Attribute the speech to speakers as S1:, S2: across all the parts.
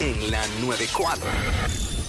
S1: en la 94.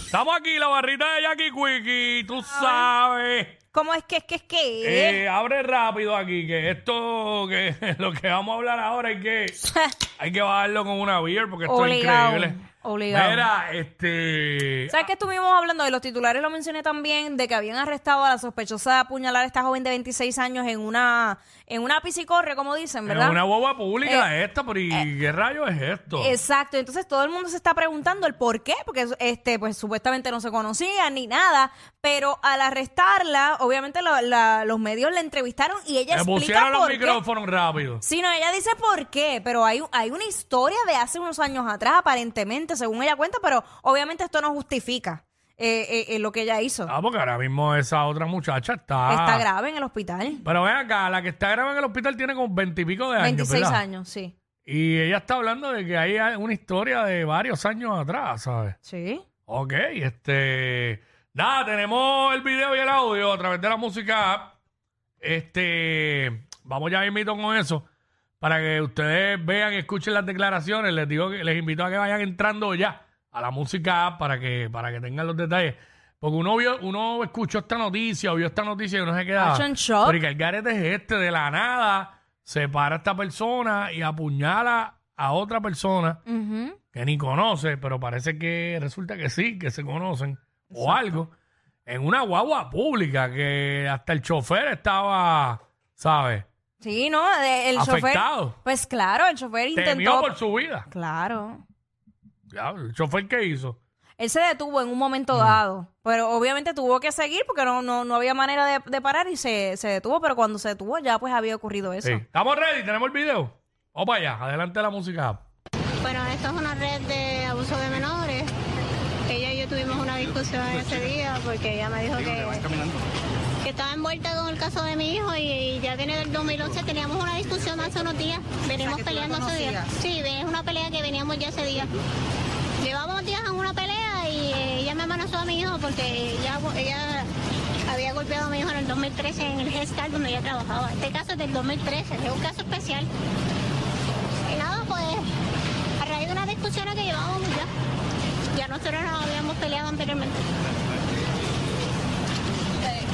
S2: Estamos aquí, la barrita de Jackie Quickie, tú sabes.
S3: ¿Cómo es que es que es que?
S2: Eh, abre rápido aquí, que esto, que lo que vamos a hablar ahora hay que, hay que bajarlo con una beer porque esto es increíble.
S3: obligado.
S2: Mira, este...
S3: ¿Sabes que estuvimos hablando de los titulares? Lo mencioné también de que habían arrestado a la sospechosa de apuñalar a esta joven de 26 años en una en una piscicorre, como dicen, ¿verdad?
S2: una boba pública
S3: Eh,
S2: esta, pero ¿y qué rayo es esto?
S3: Exacto, entonces todo el mundo se está preguntando el por qué, porque este, pues supuestamente no se conocían ni nada, pero al arrestarla, obviamente la- los medios la entrevistaron y ella
S2: Me
S3: explica
S2: pusieron los
S3: por qué.
S2: micrófonos rápido.
S3: Sí, no, ella dice por qué, pero hay, hay una historia de hace unos años atrás, aparentemente, según ella cuenta, pero obviamente esto no justifica eh, eh, eh, lo que ella hizo.
S2: Ah, porque ahora mismo esa otra muchacha está...
S3: Está grave en el hospital.
S2: Pero ven acá, la que está grave en el hospital tiene como veintipico de años,
S3: 26
S2: ¿verdad?
S3: años, sí.
S2: Y ella está hablando de que hay una historia de varios años atrás, ¿sabes?
S3: Sí.
S2: Ok, este. Nada, tenemos el video y el audio a través de la música app. Este. Vamos ya invito con eso. Para que ustedes vean y escuchen las declaraciones. Les digo que les invito a que vayan entrando ya a la música app para que, para que tengan los detalles. Porque uno vio, uno escuchó esta noticia o vio esta noticia y uno se queda.
S3: Macho en shock.
S2: Pero ¿y que el garete es este, de la nada, se para a esta persona y apuñala a otra persona
S3: Ujú.
S2: que ni conoce, pero parece que resulta que sí, que se conocen o algo, en una guagua pública que hasta el chofer estaba, ¿sabes?
S3: Sí, ¿no? De- el chofer.
S2: Afectado.
S3: Pues claro, el chofer
S2: Temió
S3: intentó.
S2: por su vida.
S3: Claro.
S2: Ya, ¿El chofer qué hizo?
S3: Él se detuvo en un momento dado, pero obviamente tuvo que seguir porque no, no, no había manera de, de parar y se, se detuvo, pero cuando se detuvo ya pues había ocurrido eso.
S2: Sí. ¿Estamos ready? ¿Tenemos el video? Vamos para allá, adelante la música.
S4: Bueno, esto es una discusión ese día porque ella me dijo que, que estaba envuelta con el caso de mi hijo y, y ya viene del 2011. Teníamos una discusión hace unos días. Venimos peleando ese día. Sí, es una pelea que veníamos ya ese día. Llevamos días en una pelea y eh, ella me amenazó a mi hijo porque ella, ella había golpeado a mi hijo en el 2013 en el Gestal donde ella trabajaba. Este caso es del 2013, es un caso especial. Y nada, pues a raíz de una discusión que llevábamos ya. Ya nosotros nos habíamos peleado anteriormente.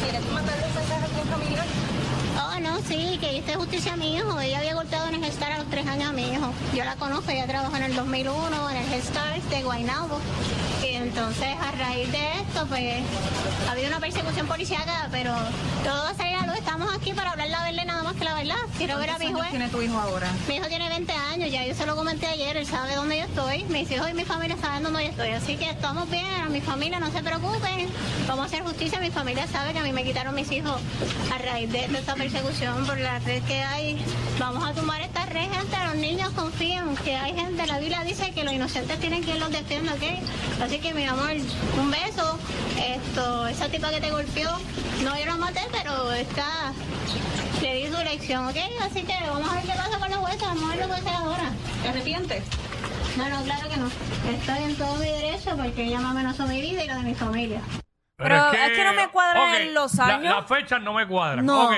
S4: ¿Quieres mandarle un mensaje a tu familiar? Oh, no, sí, que hice justicia a mi hijo. Ella había golpeado Gestar a los tres años a mi hijo. Yo la conozco, ella trabajó en el 2001 en el Gestar de Guaynabo. Y entonces, a raíz de esto, pues, ha habido una persecución policiaca, pero todo va a salir a luz. Estamos aquí para hablar la verdad, nada más que la verdad. Quiero ver a mi juez.
S5: tiene tu hijo ahora?
S4: Mi hijo tiene 20 años, ya yo se lo comenté ayer, él sabe dónde yo estoy, mis hijos y mi familia saben dónde yo estoy, así que estamos bien, a mi familia no se preocupen, vamos a hacer justicia, mi familia sabe que a mí me quitaron mis hijos a raíz de, de esta persecución por la red que hay, vamos a tumbar esta red, gente, los niños confían que hay gente, la Biblia dice que los inocentes tienen quien los defienda, ¿ok? Así que mi amor, un beso, esto, esa tipa que te golpeó, no yo la maté, pero está le di su lección, ¿ok? Así que vamos a ver qué pasa con los jueces, vamos a ver lo que hacer ahora.
S5: ¿Te arrepientes?
S4: No, no, claro que no. Estoy en todo mi derecho porque ella me amenazó mi vida y la de mi familia.
S3: Pero es que no me cuadran los
S2: la-
S3: años.
S2: Las fechas no me cuadran.
S3: No.
S2: Ok.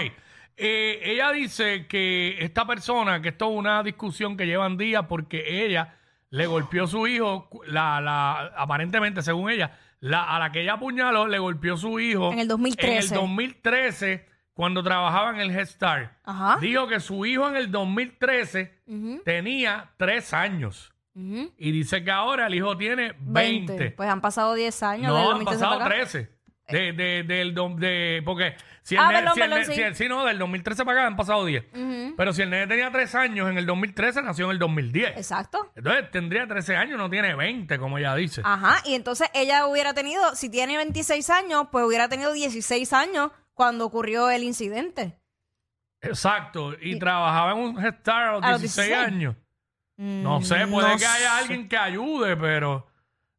S2: Eh, ella dice que esta persona, que esto es una discusión que llevan días porque ella le golpeó a su hijo, la, la, aparentemente, según ella, la, a la que ella apuñaló, le golpeó a su hijo.
S3: En el 2013.
S2: En el 2013, cuando trabajaba en el Head Start.
S3: Ajá.
S2: Dijo que su hijo en el 2013 tenía tres años. y dice que ahora el hijo tiene 20.
S3: Pues han pasado 10 años. del
S2: no, han
S3: 2013
S2: pasado
S3: para acá.
S2: 13. De, de, del, dom- de, porque si el
S3: Ah,
S2: nene-
S3: perdón,
S2: si el
S3: perdón,
S2: nene-
S3: sí.
S2: si el- sí, no, del 2013 para acá han pasado 10. Pero si el nene tenía 3 años en el 2013, nació en el 2010.
S3: Exacto.
S2: Entonces tendría 13 años, no tiene 20, como ella dice.
S3: Ajá, y entonces ella hubiera tenido, si tiene 26 años, pues hubiera tenido 16 años cuando ocurrió el incidente.
S2: Exacto. Y, trabajaba en un Head Start a los
S3: A los
S2: 16,
S3: 16.
S2: años.
S3: Mm,
S2: No sé, puede
S3: no
S2: que haya
S3: sé.
S2: alguien que ayude, pero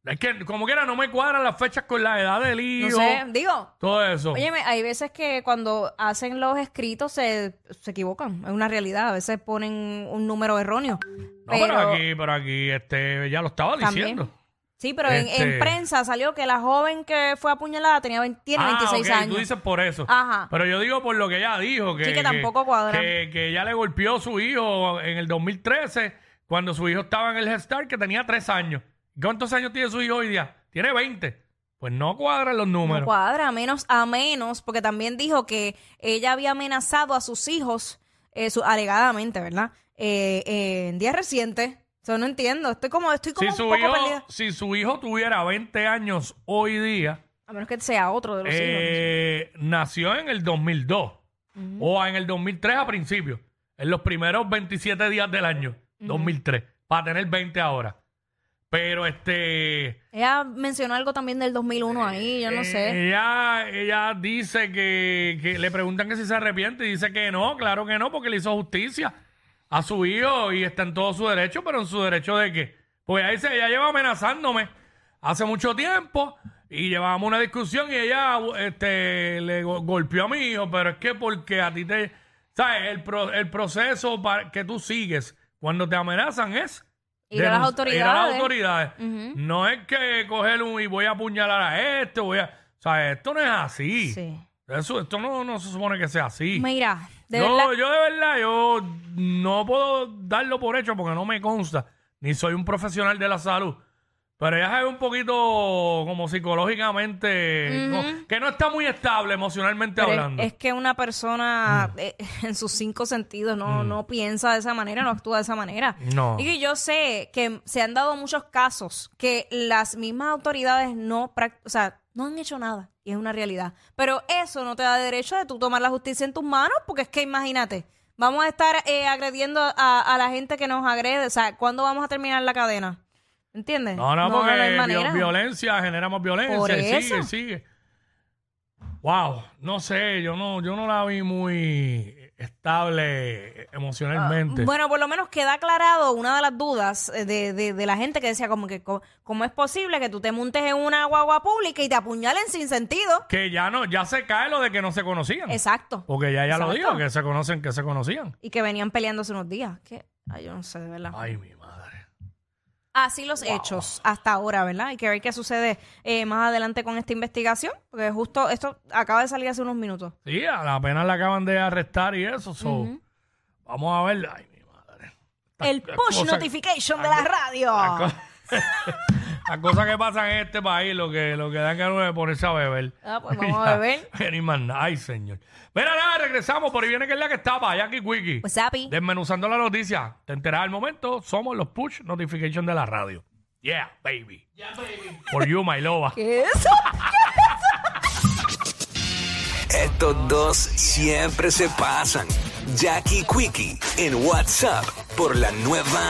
S2: es que como quiera no me cuadran las fechas con la edad del
S3: No
S2: hijo.
S3: sé, digo,
S2: Todo eso.
S3: Óyeme, hay veces que cuando hacen los escritos se, se equivocan. Es una realidad. A veces ponen un número erróneo.
S2: no, pero, aquí, pero aquí este, ya lo estaba
S3: También.
S2: diciendo.
S3: Sí, pero en,
S2: Este-
S3: en prensa salió que la joven que fue apuñalada tenía 20 tiene
S2: Ah,
S3: 26
S2: ok,
S3: años.
S2: Tú dices por eso.
S3: Ajá.
S2: Pero yo digo por lo que ella dijo. Que,
S3: Sí, que tampoco cuadra.
S2: Que, que ella le golpeó a su hijo en el 2013, cuando su hijo estaba en el Head Start, que tenía 3 años. ¿Cuántos años tiene su hijo hoy día? Tiene 20. Pues no cuadran los
S3: No
S2: números.
S3: cuadra, a menos, a menos, porque también dijo que ella había amenazado a sus hijos, eh, su- alegadamente, ¿verdad? Eh, eh, en días recientes. Eso no entiendo. Estoy como, estoy como
S2: si,
S3: un
S2: su
S3: poco
S2: hijo,
S3: perdida.
S2: si su hijo tuviera 20 años hoy día,
S3: A menos que sea otro de los hijos.
S2: eh, nació en el 2002 o en el 2003 a principio, en los primeros 27 días del año, 2003, para tener 20 ahora. Pero este...
S3: Ella mencionó algo también del 2001 ahí, yo no
S2: eh,
S3: sé.
S2: Ella, ella dice que, que le preguntan que si se arrepiente y dice que no, claro que no, porque le hizo justicia a su hijo y está en todo su derecho, pero en su derecho de qué? Pues ella dice, ella lleva amenazándome hace mucho tiempo y llevábamos una discusión y ella este, le go- golpeó a mi hijo, pero es que porque a ti te... ¿Sabes? El, pro- el proceso para que tú sigues cuando te amenazan es...
S3: Ir a las autoridades.
S2: ir a las autoridades. No es que coger un y voy a apuñalar a este, voy a... O sea, esto no es así.
S3: Sí.
S2: Eso, esto no, no se supone que sea así.
S3: Mira, de
S2: yo,
S3: verdad.
S2: yo de verdad, yo no puedo darlo por hecho porque no me consta, ni soy un profesional de la salud. Pero ella es un poquito como psicológicamente, que no está muy estable emocionalmente
S3: pero es-
S2: hablando. Mm.
S3: es, que una persona eh, en sus cinco sentidos no, no piensa de esa manera, no actúa de esa manera.
S2: No.
S3: Y que yo sé que se han dado muchos casos que las mismas autoridades no, prac- o sea, no han hecho nada. Y es una realidad. Pero eso no te da derecho de tú tomar la justicia en tus manos, porque es que imagínate, vamos a estar eh, agrediendo a, a la gente que nos agrede. O sea, ¿cuándo vamos a terminar la cadena? ¿Entiendes?
S2: no, no, porque
S3: hay
S2: vi-
S3: manera.
S2: violencia genera más violencia
S3: Por
S2: y sigue,
S3: eso.
S2: sigue. Wow, no sé, yo no, yo no la vi muy estable emocionalmente.
S3: Ah, Bueno, por lo menos queda aclarado una de las dudas eh, de, de- de la gente que decía como que co- cómo es posible que tú te montes en una guagua pública y te apuñalen sin sentido.
S2: que ya no, ya se cae lo de que no se conocían.
S3: Exacto.
S2: Porque ya ya lo
S3: Exacto.
S2: dijo, que se conocen, que se conocían.
S3: Y que venían peleándose unos días. Que, ay, yo no sé, de verdad.
S2: Ay, mi madre.
S3: Así los hechos hasta ahora, ¿verdad? Hay que ver qué sucede eh, más adelante con esta investigación, porque justo esto acaba de salir hace unos minutos.
S2: Sí, a la pena la acaban de arrestar y eso. so, Vamos a ver. Ay, mi madre.
S3: El push notification de la radio.
S2: Las co- las cosas que pasan en este país, lo que, lo que dan ganas de ponerse a beber.
S3: Ah, pues vamos a beber.
S2: Ni más nada. Ay, señor. Mira, nada, regresamos. Por ahí viene que es la que estaba, Jackie Quickie.
S3: Pues happy.
S2: Desmenuzando la noticia. Te enteras al momento. Somos los push notification de la radio. Yeah, baby. Yeah, baby. For you, my loba.
S3: ¿Qué es eso?
S1: Estos dos siempre se pasan. Jackie Quickie en WhatsApp por la nueva